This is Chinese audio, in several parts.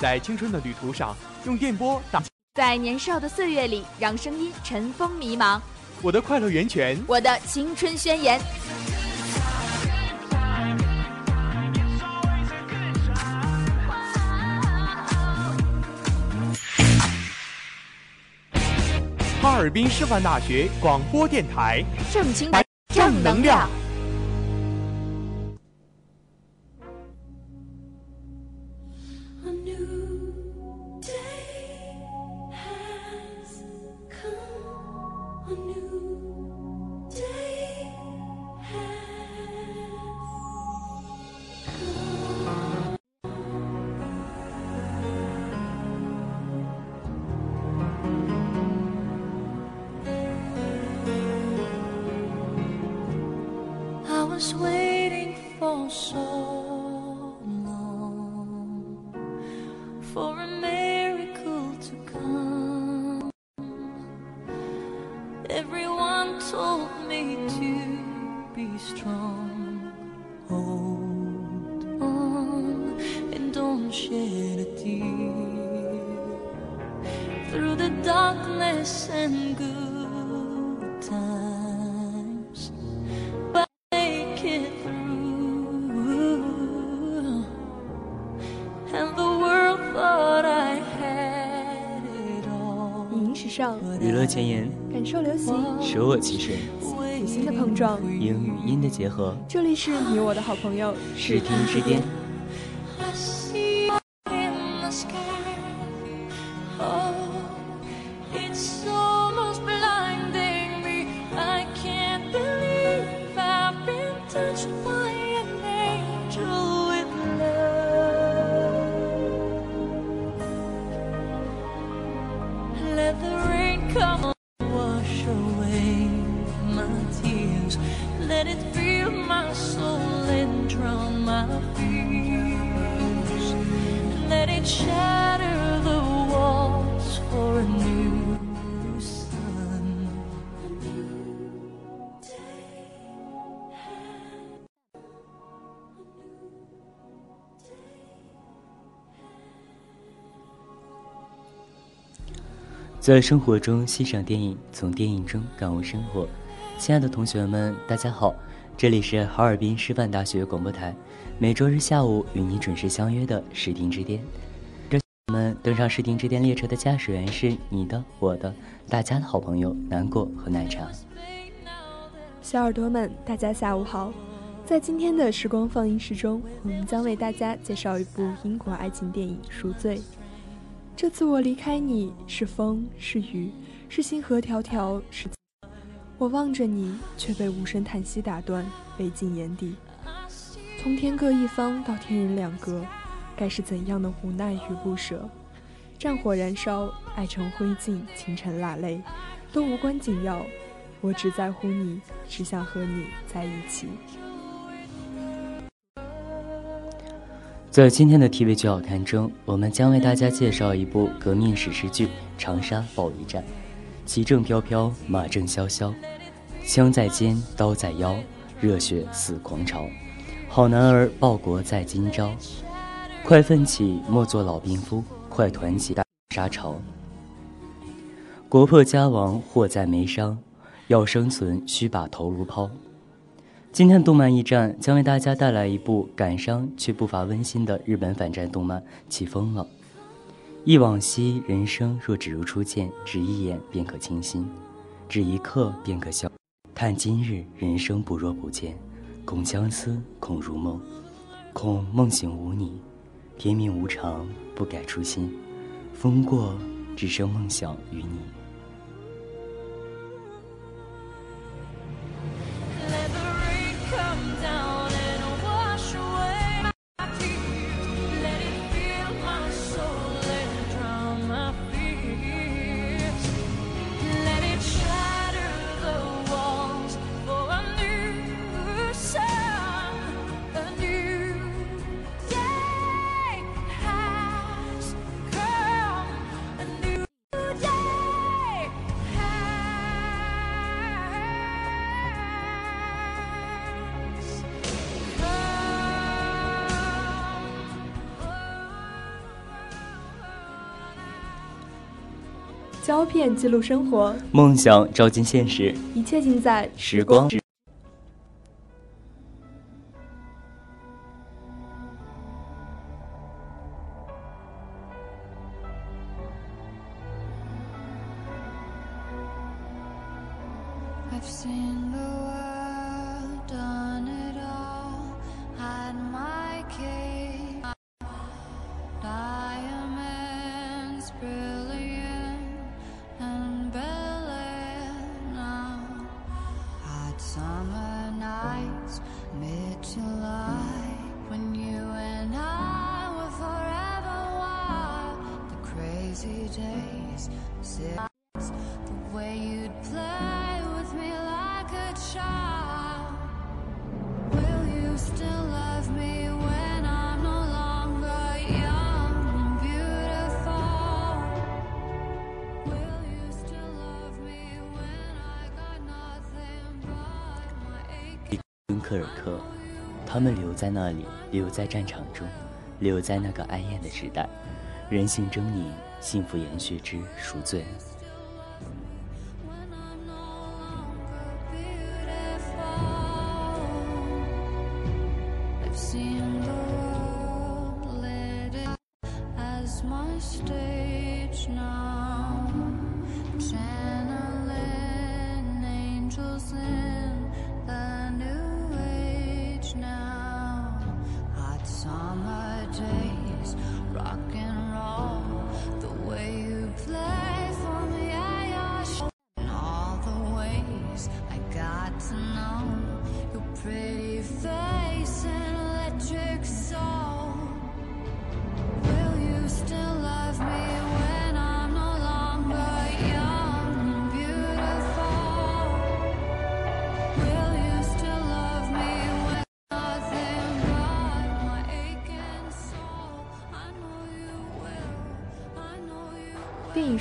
在青春的旅途上，用电波打；在年少的岁月里，让声音尘封迷茫。我的快乐源泉，我的青春宣言。哈尔滨师范大学广播电台，正能量。Was waiting for so long for a miracle to come. Everyone told me to be strong. 前沿，感受流行，舍我其谁，与新的碰撞，音与音的结合，这里是你我的好朋友。视听之巅。在生活中欣赏电影，从电影中感悟生活。亲爱的同学们，大家好，这里是哈尔滨师范大学广播台，每周日下午与你准时相约的视听之巅。这我们登上视听之巅列车的驾驶员是你的、我的、大家的好朋友南果和奶茶。小耳朵们，大家下午好。在今天的时光放映室中，我们将为大家介绍一部英国爱情电影《赎罪》。这次我离开你，是风，是雨，是星河迢迢，是……我望着你，却被无声叹息打断，背进眼底。从天各一方到天人两隔，该是怎样的无奈与不舍？战火燃烧，爱成灰烬，情成落泪，都无关紧要。我只在乎你，只想和你在一起。在今天的 TV 剧好看中，我们将为大家介绍一部革命史诗剧《长沙保卫战》。旗正飘飘，马正萧萧，枪在肩，刀在腰，热血似狂潮。好男儿报国在今朝，快奋起，莫做老兵夫，快团结大沙潮。国破家亡，祸在眉梢，要生存，须把头颅抛。今天的动漫驿站将为大家带来一部感伤却不乏温馨的日本反战动漫《起风了》。忆往昔，人生若只如初见，只一眼便可倾心，只一刻便可消。叹今日人生不若不见，恐相思，恐如梦，恐梦醒无你。天命无常，不改初心。风过，只剩梦想与你。片记录生活，梦想照进现实，一切尽在时光。敦科尔克，他们留在那里，留在战场中，留在那个哀艳的时代，人性狰狞，幸福延续之赎罪。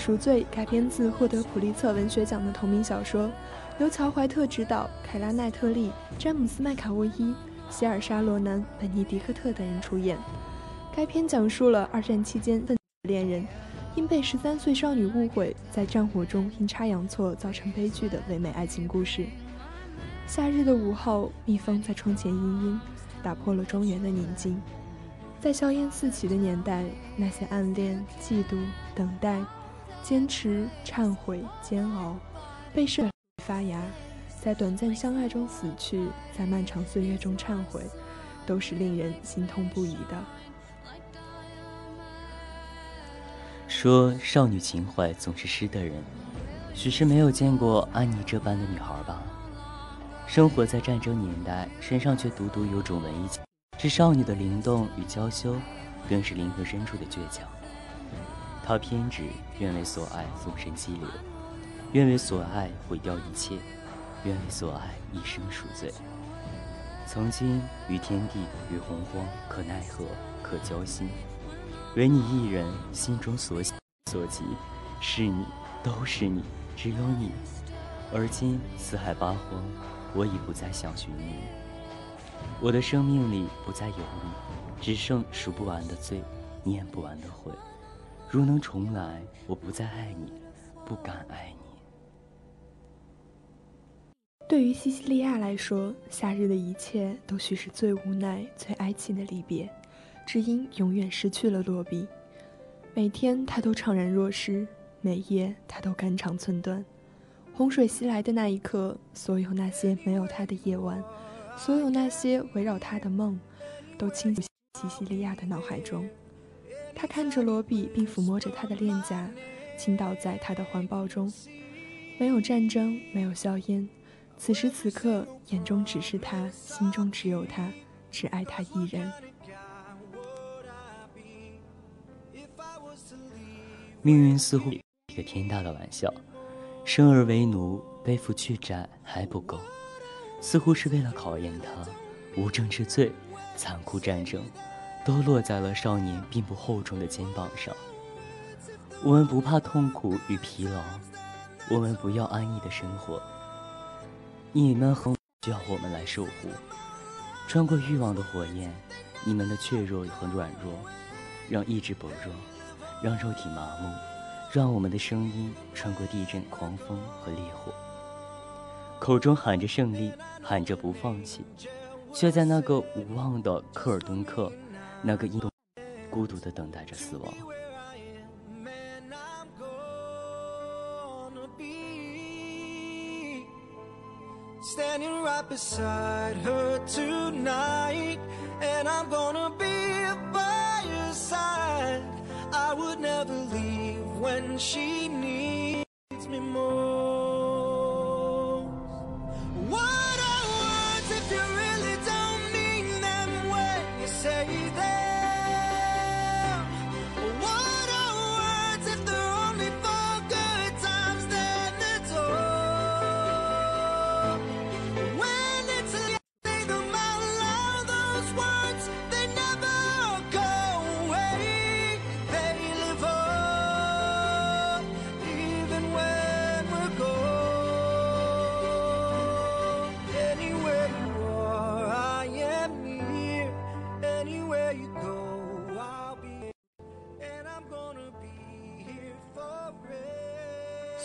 赎罪》改编自获得普利策文学奖的同名小说，由乔·怀特执导，凯拉·奈特利、詹姆斯·麦卡沃伊、希尔莎·罗南、本尼迪克特等人出演。该片讲述了二战期间的恋人因被十三岁少女误会，在战火中阴差阳错造成悲剧的唯美爱情故事。夏日的午后，蜜蜂在窗前嘤嘤，打破了庄园的宁静。在硝烟四起的年代，那些暗恋、嫉妒、等待。坚持、忏悔、煎熬，被射发芽，在短暂相爱中死去，在漫长岁月中忏悔，都是令人心痛不已的。说少女情怀总是诗的人，许是没有见过安妮这般的女孩吧？生活在战争年代，身上却独独有种文艺气，是少女的灵动与娇羞，更是灵魂深处的倔强。他偏执，愿为所爱纵身激流，愿为所爱毁掉一切，愿为所爱一生赎罪。曾经与天地与洪荒可奈何可交心，唯你一人心中所想所及，是你，都是你，只有你。而今四海八荒，我已不再想寻你。我的生命里不再有你，只剩数不完的罪，念不完的悔。如能重来，我不再爱你，不敢爱你。对于西西利亚来说，夏日的一切都许是最无奈、最哀戚的离别，只因永远失去了洛比。每天他都怅然若失，每夜他都肝肠寸断。洪水袭来的那一刻，所有那些没有他的夜晚，所有那些围绕他的梦，都倾入西西利亚的脑海中。他看着罗比，并抚摸着他的脸颊，倾倒在他的怀抱中。没有战争，没有硝烟，此时此刻，眼中只是他，心中只有他，只爱他一人。命运似乎一个天大的玩笑，生而为奴，背负巨债还不够，似乎是为了考验他，无证之罪，残酷战争。都落在了少年并不厚重的肩膀上。我们不怕痛苦与疲劳，我们不要安逸的生活。你们很需要我们来守护。穿过欲望的火焰，你们的怯弱和软弱，让意志薄弱，让肉体麻木，让我们的声音穿过地震、狂风和烈火，口中喊着胜利，喊着不放弃，却在那个无望的科尔敦克，那个印度孤独地等待着死亡。standing right beside her tonight. And I'm gonna be by your side. I would never leave when she needs me most.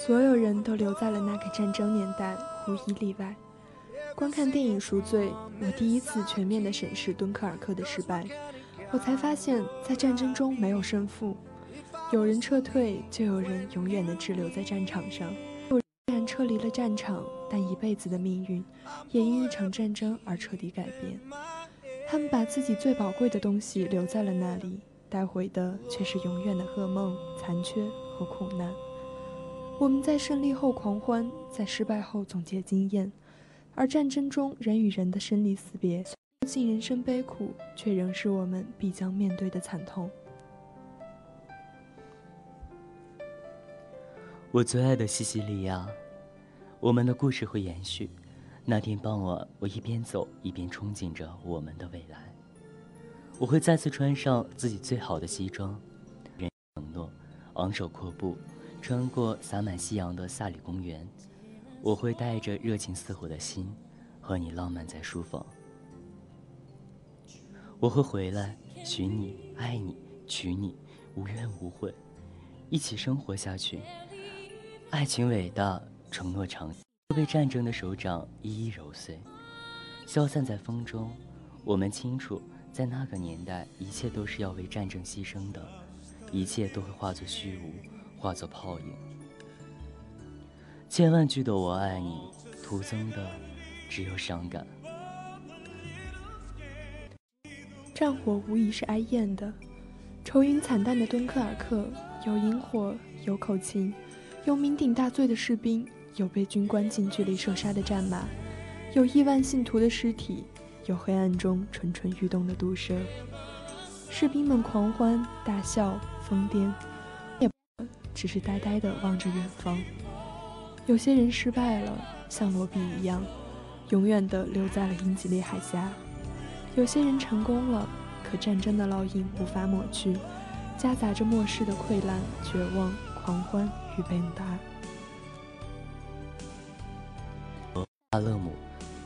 所有人都留在了那个战争年代，无一例外。观看电影《赎罪》，我第一次全面地审视敦刻尔克的失败，我才发现，在战争中没有胜负，有人撤退，就有人永远地滞留在战场上。有人撤离了战场，但一辈子的命运也因一场战争而彻底改变。他们把自己最宝贵的东西留在了那里，带回的却是永远的噩梦、残缺和苦难。我们在胜利后狂欢，在失败后总结经验，而战争中人与人的生离死别，尽人生悲苦，却仍是我们必将面对的惨痛。我最爱的西西里亚，我们的故事会延续。那天傍晚，我一边走一边憧憬着我们的未来。我会再次穿上自己最好的西装，人承诺，昂首阔步，穿过洒满夕阳的萨里公园。我会带着热情似火的心，和你浪漫在书房。我会回来，娶你，爱你，娶你，无怨无悔，一起生活下去。爱情伟大，承诺长，被战争的手掌一一揉碎，消散在风中。我们清楚，在那个年代，一切都是要为战争牺牲的，一切都会化作虚无，化作泡影。千万句的我爱你，徒增的只有伤感。战火无疑是哀艳的，愁云惨淡的敦刻尔克，有萤火，有口琴，有酩酊大醉的士兵，有被军官近距离射杀的战马，有亿万信徒的尸体，有黑暗中蠢蠢欲动的毒蛇。士兵们狂欢、大笑、疯癫，只是呆呆地望着远方。有些人失败了，像罗比一样，永远地留在了英吉利海峡。有些人成功了，可战争的烙印无法抹去，夹杂着末世的溃烂、绝望、狂欢与被打。阿勒姆，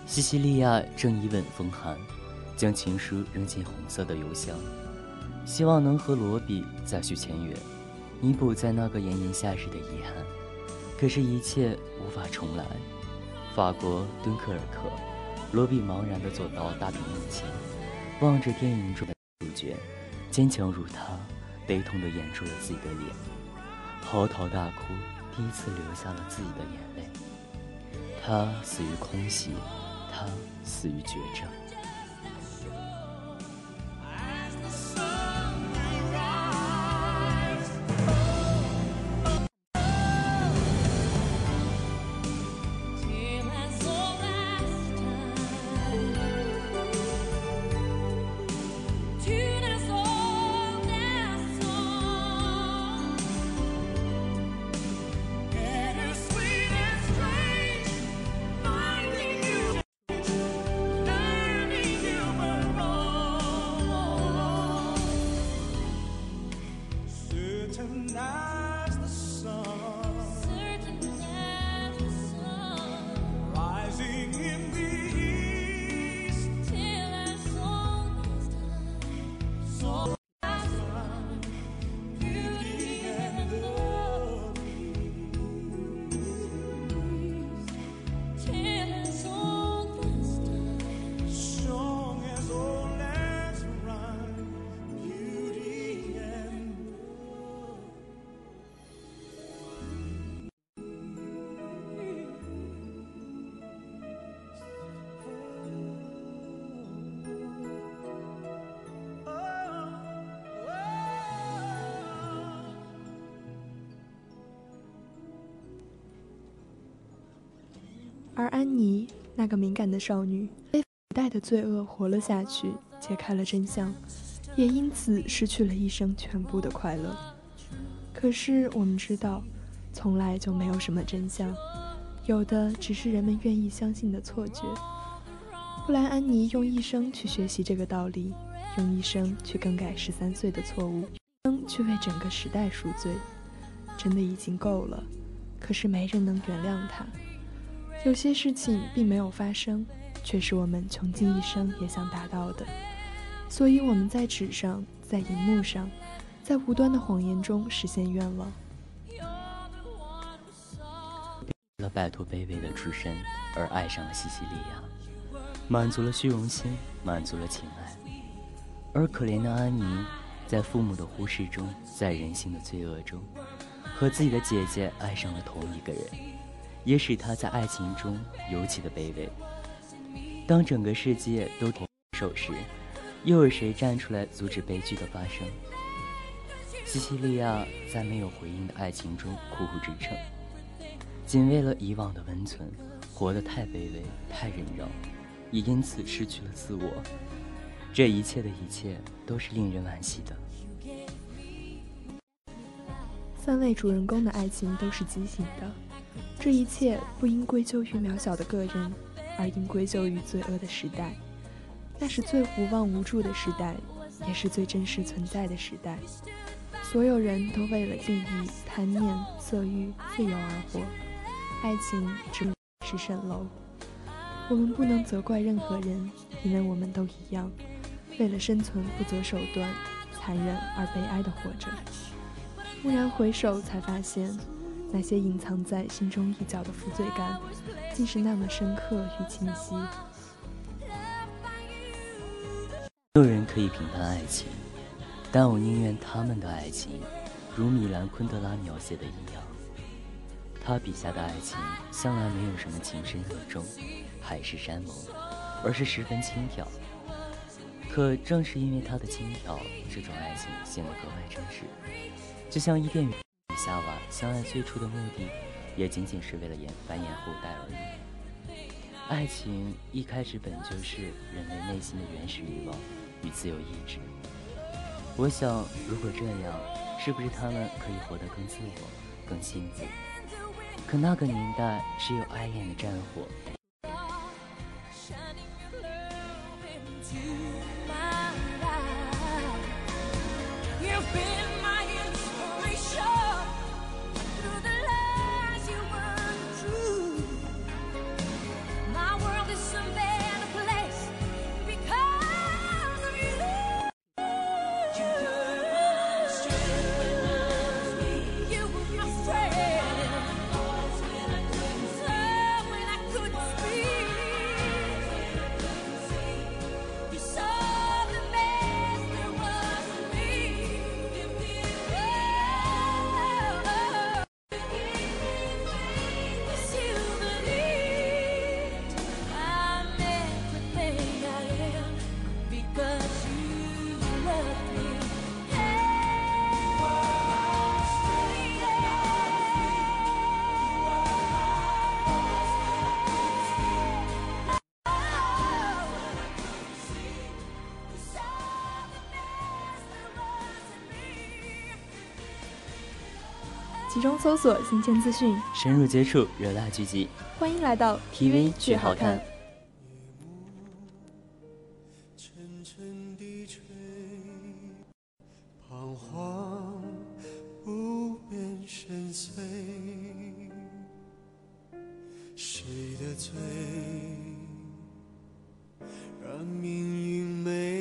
西西利亚正一吻风寒，将情书扔进红色的邮箱，希望能和罗比再续前缘，弥补在那个炎炎夏日的遗憾。可是，一切无法重来。法国敦刻尔克。罗比茫然地走到大屏幕前，望着电影中的主角，坚强如他，悲痛地掩住了自己的脸，嚎啕大哭，第一次流下了自己的眼泪。他死于空袭，他死于绝症。而安妮那个敏感的少女，被附带的罪恶活了下去，揭开了真相，也因此失去了一生全部的快乐。可是我们知道，从来就没有什么真相，有的只是人们愿意相信的错觉。布莱安妮用一生去学习这个道理，用一生去更改十三岁的错误，一生去为整个时代赎罪，真的已经够了。可是没人能原谅她。有些事情并没有发生，却是我们穷尽一生也想达到的。所以我们在纸上，在荧幕上，在无端的谎言中实现愿望。为了摆脱卑微的出身而爱上了西西里亚，满足了虚荣心，满足了情爱。而可怜的安妮，在父母的忽视中，在人性的罪恶中，和自己的姐姐爱上了同一个人。也使他在爱情中尤其的卑微。当整个世界都停手时，又有谁站出来阻止悲剧的发生？西西利亚在没有回应的爱情中苦苦支撑，仅为了以往的温存，活得太卑微、太忍让，也因此失去了自我。这一切的一切都是令人惋惜的。三位主人公的爱情都是畸形的。这一切不应归咎于渺小的个人，而应归咎于罪恶的时代。那是最无望无助的时代，也是最真实存在的时代。所有人都为了利益、贪念、色欲、自由而活，爱情只是蜃楼。我们不能责怪任何人，因为我们都一样，为了生存不择手段，残忍而悲哀地活着。蓦然回首，才发现。那些隐藏在心中一角的负罪感，竟是那么深刻与清晰。没有人可以评判爱情，但我宁愿他们的爱情，如米兰昆德拉描写的一样。他笔下的爱情向来没有什么情深意重、海誓山盟，而是十分轻佻。可正是因为他的轻佻，这种爱情显得格外真实，就像伊甸园。夏娃相爱最初的目的，也仅仅是为了延繁衍后代而已。爱情一开始本就是人类内心的原始欲望与自由意志。我想，如果这样，是不是他们可以活得更自我、更幸福？可那个年代只有爱恋的战火。索新鲜资讯，深入接触热辣剧集。欢迎来到 TV 剧好看。让命运每。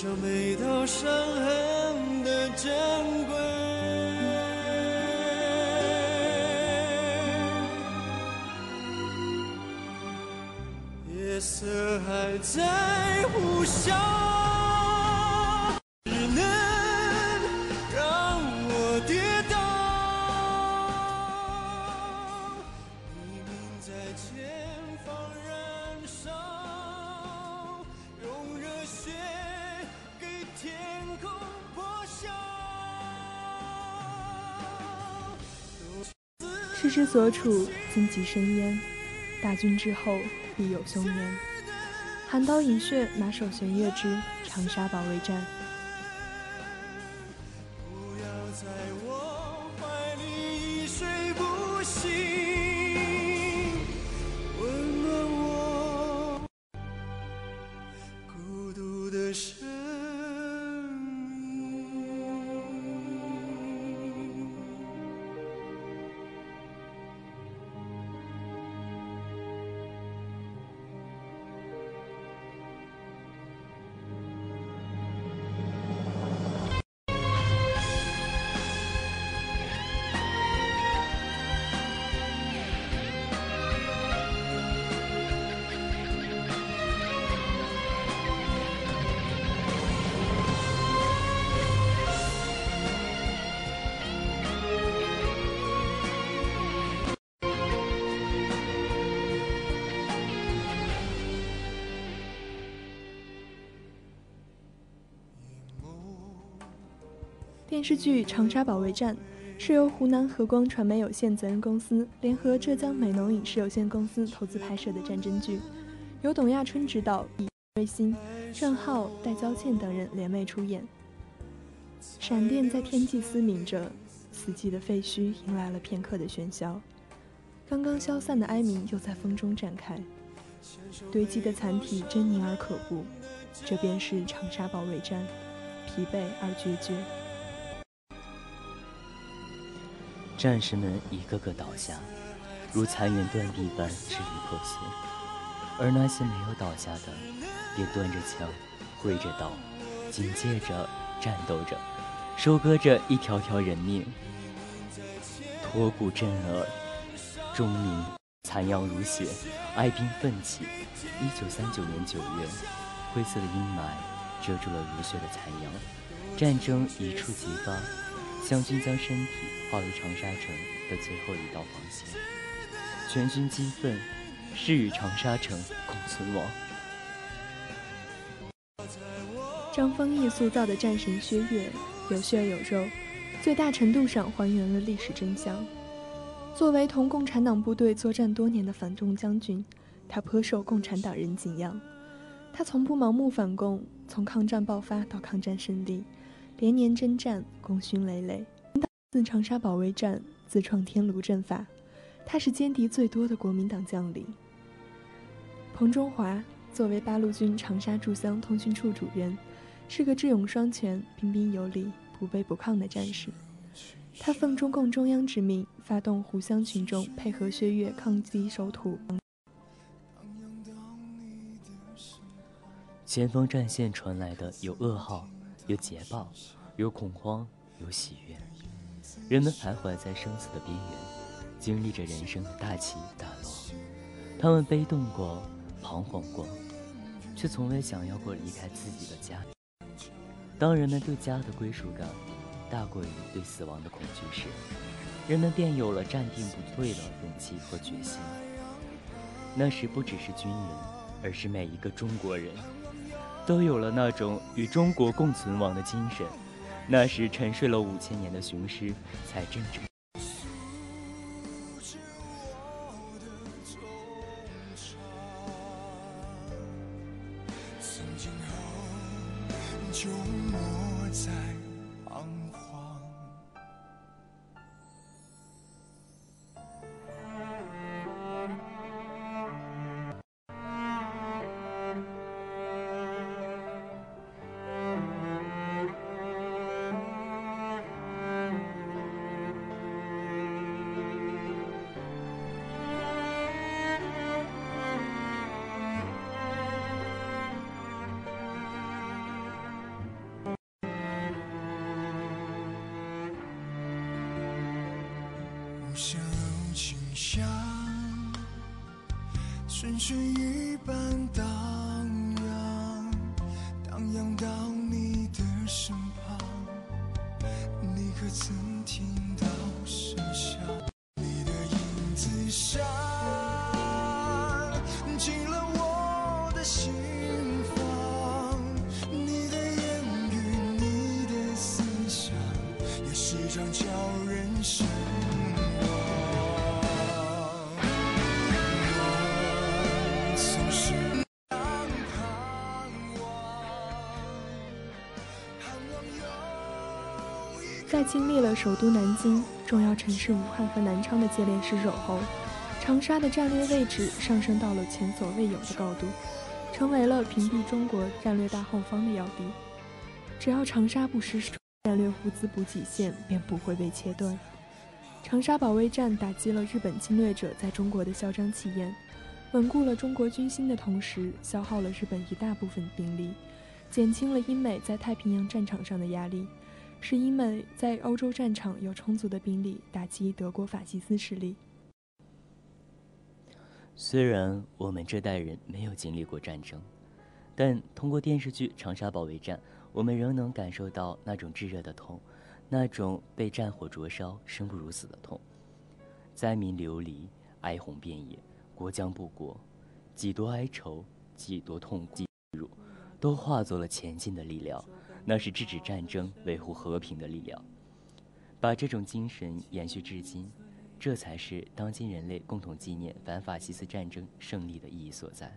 上每道伤痕。世之所处，荆棘深渊。大军之后，必有凶年。寒刀饮血，马首悬月之长沙保卫战。电视剧《长沙保卫战》是由湖南和光传媒有限责任公司联合浙江美浓影视有限公司投资拍摄的战争剧，由董亚春执导，以瑞鑫、郑浩、戴娇倩等人联袂出演。闪电在天际嘶鸣着，死寂的废墟迎来了片刻的喧嚣，刚刚消散的哀鸣又在风中展开，堆积的残体狰狞而可怖，这便是长沙保卫战，疲惫而决绝。战士们一个个倒下，如残垣断壁般支离破碎；而那些没有倒下的，便端着枪，挥着刀，紧接着战斗着，收割着一条条人命。驼骨震耳，钟鸣，残阳如血，哀兵奋起。一九三九年九月，灰色的阴霾遮住了如血的残阳，战争一触即发。湘军将身体化为长沙城的最后一道防线，全军激愤，誓与长沙城共存亡。张丰毅塑造的战神薛岳有血有肉，最大程度上还原了历史真相。作为同共产党部队作战多年的反动将军，他颇受共产党人敬仰。他从不盲目反共，从抗战爆发到抗战胜利。连年征战，功勋累累。自长沙保卫战，自创天炉阵法，他是歼敌最多的国民党将领。彭中华作为八路军长沙驻湘通讯处主任，是个智勇双全、彬彬有礼、不卑不亢的战士。他奉中共中央之命，发动湖湘群众配合薛岳抗击守土。前方战线传来的有噩耗。有捷报，有恐慌，有喜悦。人们徘徊在生死的边缘，经历着人生的大起大落。他们悲痛过，彷徨过，却从未想要过离开自己的家。当人们对家的归属感大过于对死亡的恐惧时，人们便有了站定不退的勇气和决心。那时，不只是军人，而是每一个中国人。都有了那种与中国共存亡的精神，那时沉睡了五千年的雄狮才真正。像春水一般荡在经历了首都南京、重要城市武汉和南昌的接连失守后，长沙的战略位置上升到了前所未有的高度，成为了屏蔽中国战略大后方的要地。只要长沙不失守战略物资补给线，便不会被切断。长沙保卫战打击了日本侵略者在中国的嚣张气焰，稳固了中国军心的同时，消耗了日本一大部分兵力，减轻了英美在太平洋战场上的压力。是英美在欧洲战场有充足的兵力打击德国法西斯势力。虽然我们这代人没有经历过战争，但通过电视剧《长沙保卫战》，我们仍能感受到那种炙热的痛，那种被战火灼烧、生不如死的痛。灾民流离，哀鸿遍野，国将不国，几多哀愁，几多痛苦，都化作了前进的力量。那是制止战争、维护和平的力量。把这种精神延续至今，这才是当今人类共同纪念反法西斯战争胜利的意义所在。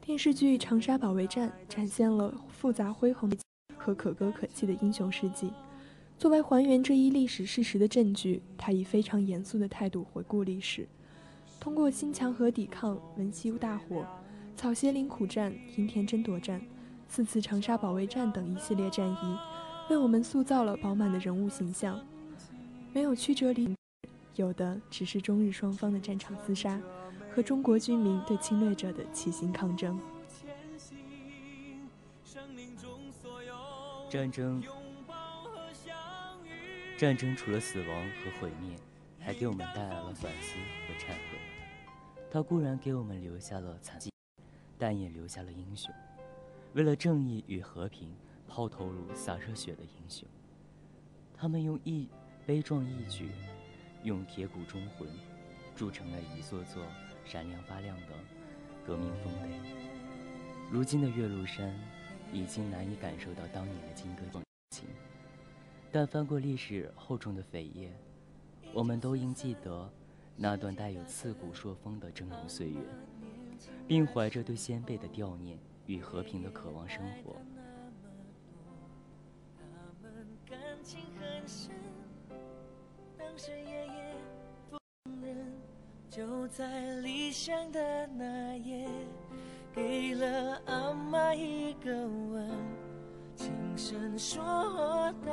电视剧《长沙保卫战》展现了复杂恢宏和可歌可泣的英雄事迹。作为还原这一历史事实的证据，他以非常严肃的态度回顾历史，通过新墙河抵抗、文西大火、草鞋岭苦战、营田争夺战、四次长沙保卫战等一系列战役，为我们塑造了饱满的人物形象。没有曲折离，有的只是中日双方的战场厮杀，和中国军民对侵略者的齐心抗争。战争，战争除了死亡和毁灭，还给我们带来了反思和忏悔。它固然给我们留下了惨迹，但也留下了英雄，为了正义与和平抛头颅洒热血的英雄。他们用一悲壮义举，用铁骨忠魂，铸成了一座座闪亮发亮的革命丰碑。如今的岳麓山，已经难以感受到当年的金戈铁情，但翻过历史厚重的扉页，我们都应记得那段带有刺骨朔风的峥嵘岁月，并怀着对先辈的悼念与和平的渴望生活。他们感情很深，当时爷爷不忍，就在离乡的那夜，给了阿妈一个吻，轻声说道：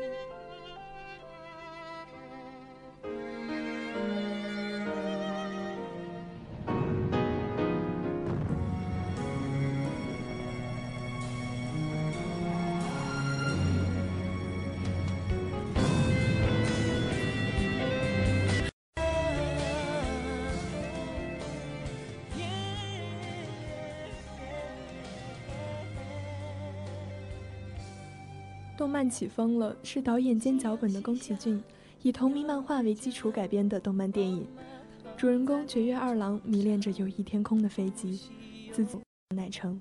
动漫起风了是导演兼脚本的宫崎骏以同名漫画为基础改编的动漫电影。主人公绝月二郎迷恋着友谊天空的飞机，自己乃成。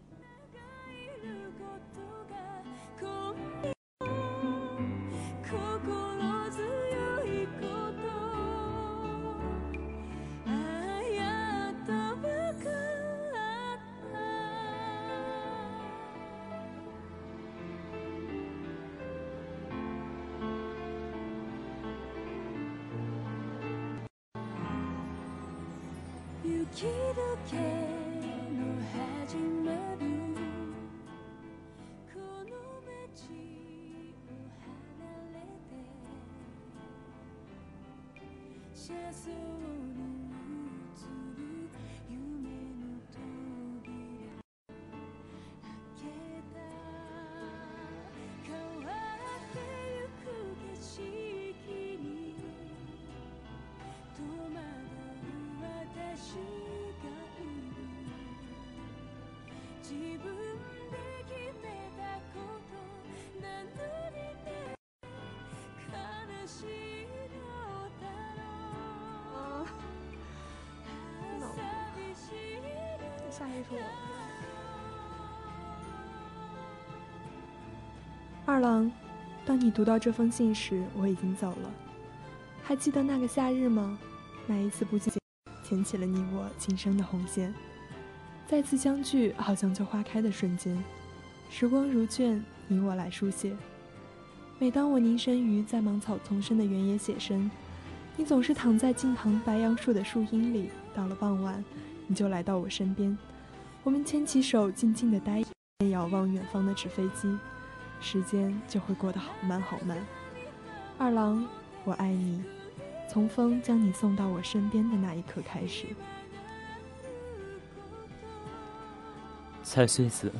二郎，当你读到这封信时，我已经走了。还记得那个夏日吗？那一次不经意牵起了你我今生的红线，再次相聚，好像就花开的瞬间。时光如卷，你我来书写。每当我凝神于在芒草丛生的原野写生，你总是躺在近旁白杨树的树荫里。到了傍晚，你就来到我身边，我们牵起手，静静的呆，遥望远方的纸飞机，时间就会过得好慢好慢。二郎，我爱你，从风将你送到我身边的那一刻开始。蔡穗子，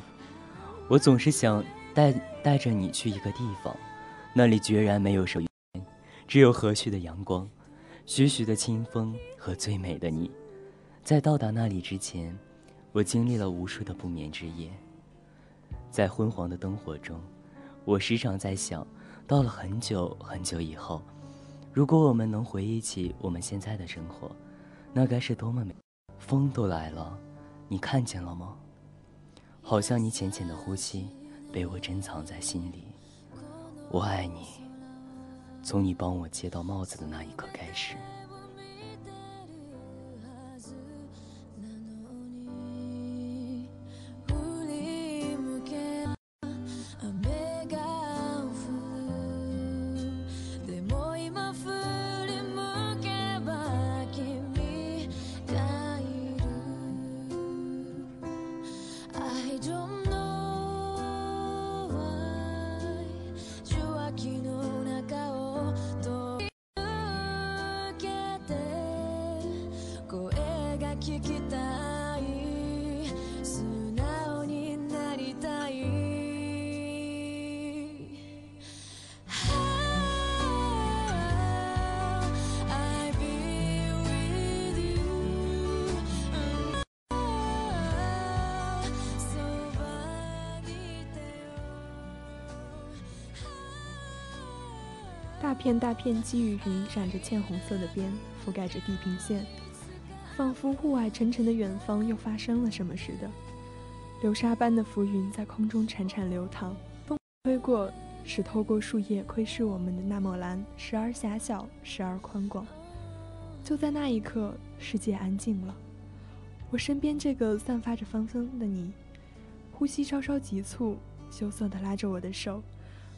我总是想带带着你去一个地方，那里决然没有什么，只有和煦的阳光，徐徐的清风和最美的你。在到达那里之前，我经历了无数的不眠之夜。在昏黄的灯火中，我时常在想，到了很久很久以后，如果我们能回忆起我们现在的生活，那该是多么美！风都来了，你看见了吗？好像你浅浅的呼吸，被我珍藏在心里。我爱你，从你帮我接到帽子的那一刻开始。大片积雨云染着浅红色的边，覆盖着地平线，仿佛雾霭沉沉的远方又发生了什么似的。流沙般的浮云在空中潺潺流淌，风吹过，使透过树叶窥视我们的那抹蓝，时而狭小，时而宽广。就在那一刻，世界安静了。我身边这个散发着芬芳的你，呼吸稍稍急促，羞涩地拉着我的手，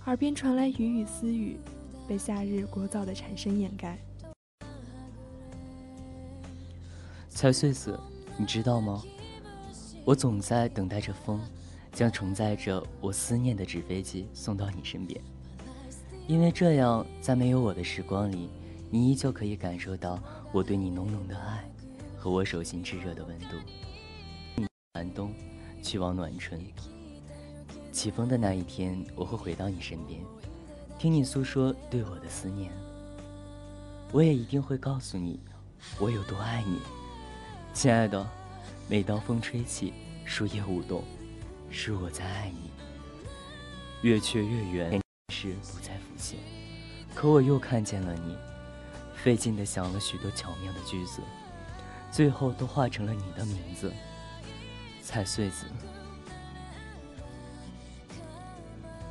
耳边传来雨雨私语，被夏日聒噪的蝉声掩盖。蔡穗子，你知道吗？我总在等待着风，将承载着我思念的纸飞机送到你身边，因为这样，在没有我的时光里，你依旧可以感受到我对你浓浓的爱和我手心炙热的温度。寒冬，去往暖春。起风的那一天，我会回到你身边，听你诉说对我的思念。我也一定会告诉你，我有多爱你，亲爱的。每当风吹起，树叶舞动，是我在爱你。月缺月圆，是不再浮现，可我又看见了你，费劲地想了许多巧妙的句子，最后都化成了你的名字，蔡穗子。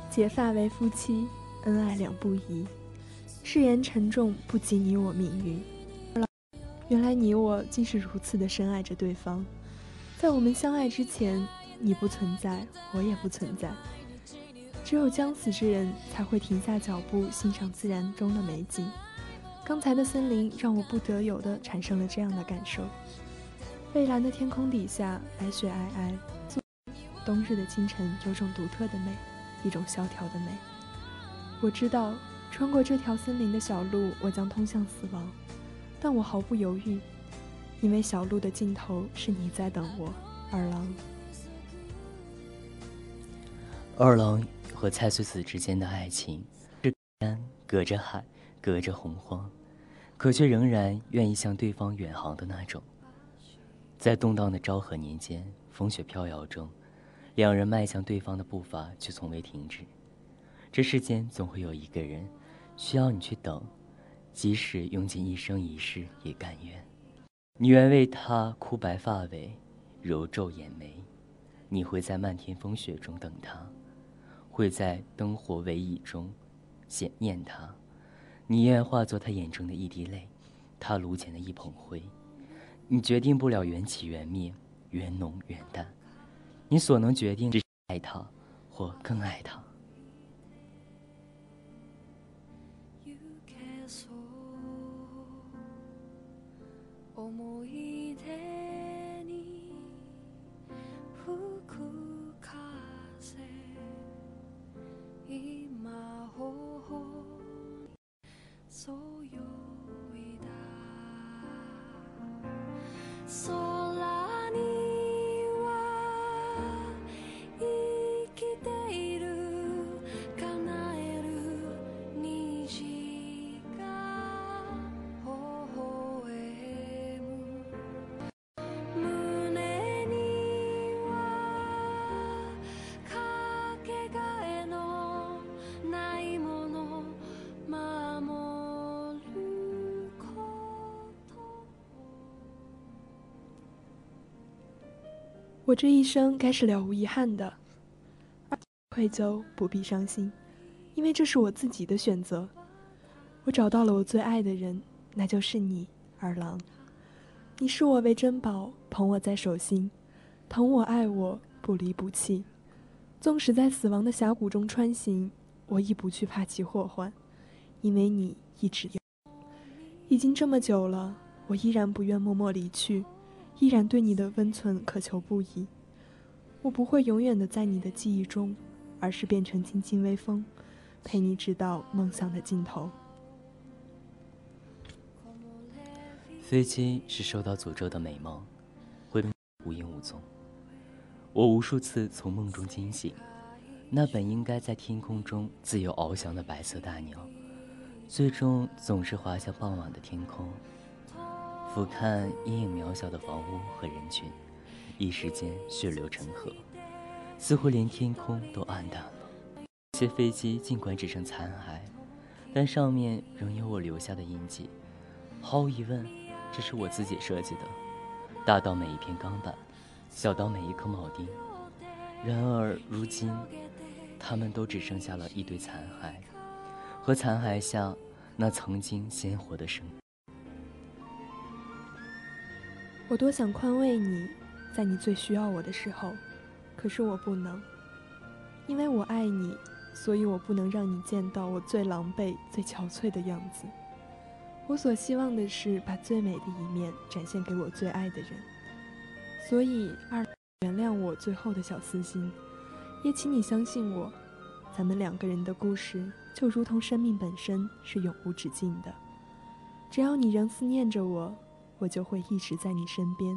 结发为夫妻，恩爱两不疑。誓言沉重，不及你我命运。原来你我竟是如此的深爱着对方。在我们相爱之前，你不存在，我也不存在。只有将死之人才会停下脚步，欣赏自然中的美景。刚才的森林让我不得有的产生了这样的感受。蔚蓝的天空底下，白雪皑皑，冬日的清晨有种独特的美，一种萧条的美。我知道，穿过这条森林的小路，我将通向死亡，但我毫不犹豫，因为小路的尽头是你在等我，二郎。二郎和蔡穗子之间的爱情，是山隔着海，隔着洪荒，可却仍然愿意向对方远航的那种。在动荡的昭和年间，风雪飘摇中，两人迈向对方的步伐却从未停止。这世间总会有一个人，需要你去等，即使用尽一生一世也甘愿。你愿为他枯白发尾，揉皱眼眉，你会在漫天风雪中等他，会在灯火微熠中想念他。你愿化作他眼中的一滴泪，他炉前的一捧灰。你决定不了缘起缘灭，缘浓缘淡，你所能决定只爱他，或更爱他。思い出に吹く風今頬そよ我这一生该是了无遗憾的，愧疚不必伤心，因为这是我自己的选择。我找到了我最爱的人，那就是你，二郎。你视我为珍宝，捧我在手心，疼我爱我，不离不弃。纵使在死亡的峡谷中穿行，我亦不惧怕其祸患，因为你一直有。已经这么久了，我依然不愿默默离去。依然对你的温存渴求不已。我不会永远的在你的记忆中，而是变成轻轻微风，陪你直到梦想的尽头。飞机是受到诅咒的美梦，会无影无踪。我无数次从梦中惊醒，那本应该在天空中自由翱翔的白色大鸟，最终总是滑向傍晚的天空。俯瞰阴影渺小的房屋和人群，一时间血流成河，似乎连天空都暗淡了。这些飞机尽管只剩残骸，但上面仍有我留下的印记。毫无疑问，这是我自己设计的，大到每一片钢板，小到每一颗铆钉。然而如今，他们都只剩下了一堆残骸，和残骸下那曾经鲜活的生。我多想宽慰你，在你最需要我的时候，可是我不能，因为我爱你，所以我不能让你见到我最狼狈、最憔悴的样子。我所希望的是把最美的一面展现给我最爱的人，所以二，原谅我最后的小私心，也请你相信我，咱们两个人的故事就如同生命本身，是永无止境的。只要你仍思念着我。我就会一直在你身边，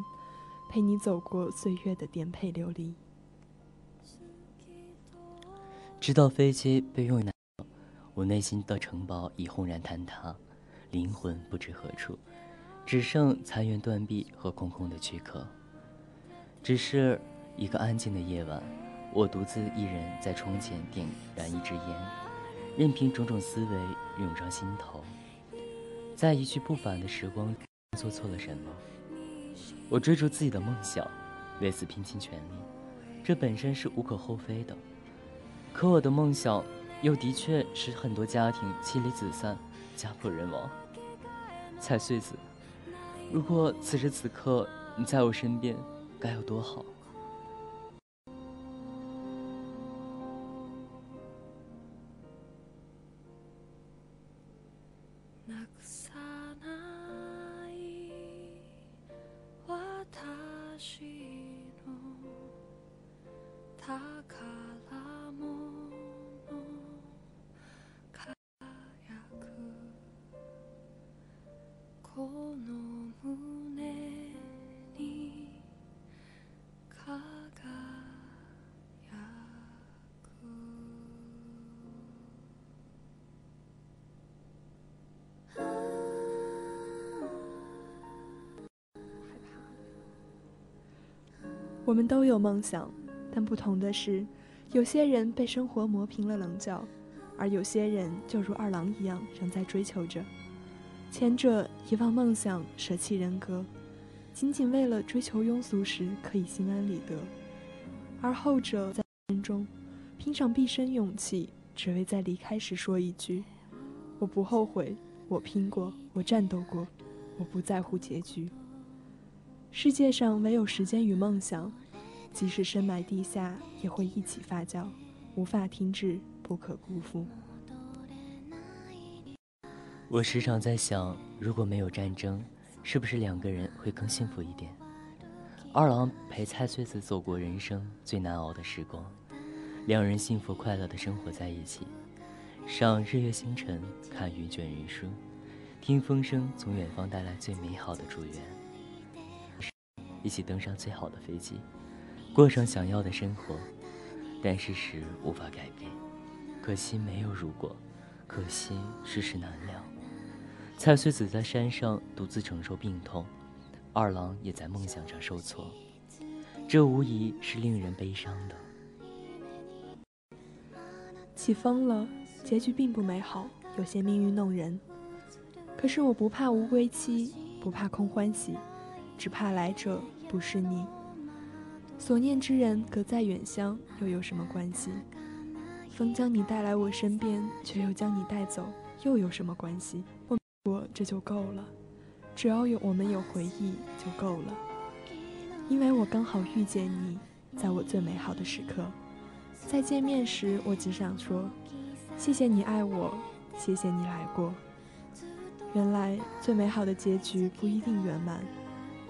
陪你走过岁月的颠沛流离。直到飞机被用于，我内心的城堡已轰然坍塌，灵魂不知何处，只剩残垣断壁和空空的躯壳。只是一个安静的夜晚，我独自一人在窗前点燃一支烟，任凭种种思维涌上心头，在一去不返的时光。做错了什么？我追逐自己的梦想，为此拼尽全力，这本身是无可厚非的。可我的梦想，又的确使很多家庭妻离子散，家破人亡。蔡穗子，如果此时此刻你在我身边，该有多好！我们都有梦想，但不同的是，有些人被生活磨平了棱角，而有些人就如二郎一样仍在追求着。前者遗忘梦想，舍弃人格，仅仅为了追求庸俗时可以心安理得；而后者在人中拼上毕生勇气，只为在离开时说一句：“我不后悔，我拼过，我战斗过，我不在乎结局。”世界上唯有时间与梦想，即使深埋地下，也会一起发酵，无法停止，不可辜负。我时常在想，如果没有战争，是不是两个人会更幸福一点？二郎陪菜穗子走过人生最难熬的时光，两人幸福快乐的生活在一起，赏日月星辰，看云卷云舒，听风声从远方带来最美好的祝愿。一起登上最好的飞机，过上想要的生活，但事实无法改变。可惜没有如果，可惜世事难料。蔡穗子在山上独自承受病痛，二郎也在梦想上受挫，这无疑是令人悲伤的。起风了，结局并不美好，有些命运弄人。可是我不怕无归期，不怕空欢喜，只怕来者。不是你，所念之人隔在远乡，又有什么关系？风将你带来我身边，却又将你带走，又有什么关系？我这就够了，只要有我们有回忆就够了。因为我刚好遇见你，在我最美好的时刻。在见面时，我只想说：谢谢你爱我，谢谢你来过。原来最美好的结局不一定圆满。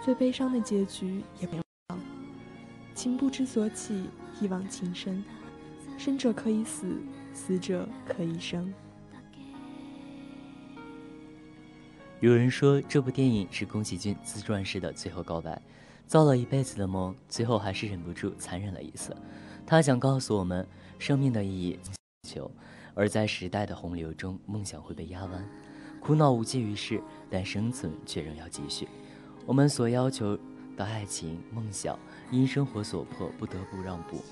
最悲伤的结局也没有。情不知所起，一往情深。生者可以死，死者可以生。有人说，这部电影是宫崎骏自传式的最后告白。造了一辈子的梦，最后还是忍不住残忍了一次。他想告诉我们，生命的意义求，而在时代的洪流中，梦想会被压弯，苦恼无济于事，但生存却仍要继续。我们所要求的爱情、梦想，因生活所迫不得不让步，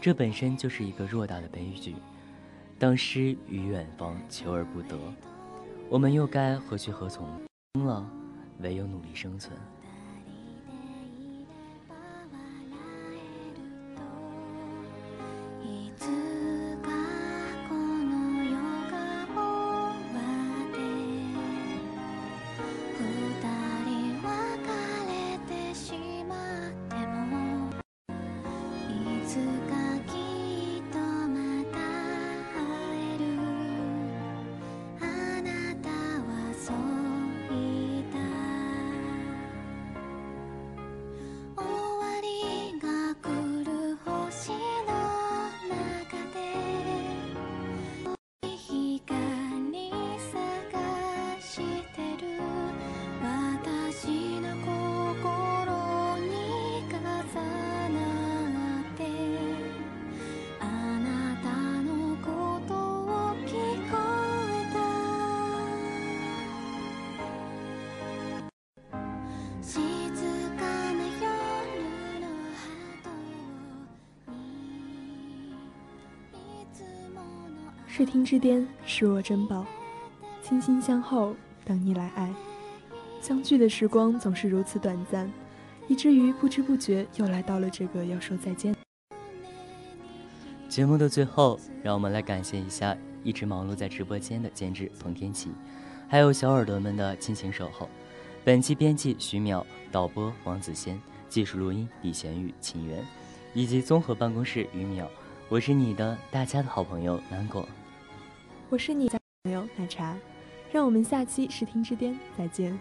这本身就是一个偌大的悲剧。当诗与远方求而不得，我们又该何去何从？了，唯有努力生存。视听之巅，视若珍宝，倾心相候，等你来爱。相聚的时光总是如此短暂，以至于不知不觉又来到了这个要说再见。节目的最后，让我们来感谢一下一直忙碌在直播间的监制彭天琪，还有小耳朵们的亲情守候。本期编辑徐淼，导播王子仙，技术录音李贤宇、秦源，以及综合办公室于淼。我是你的大家的好朋友南果。我是你的朋友奶茶，让我们下期视听之巅再见。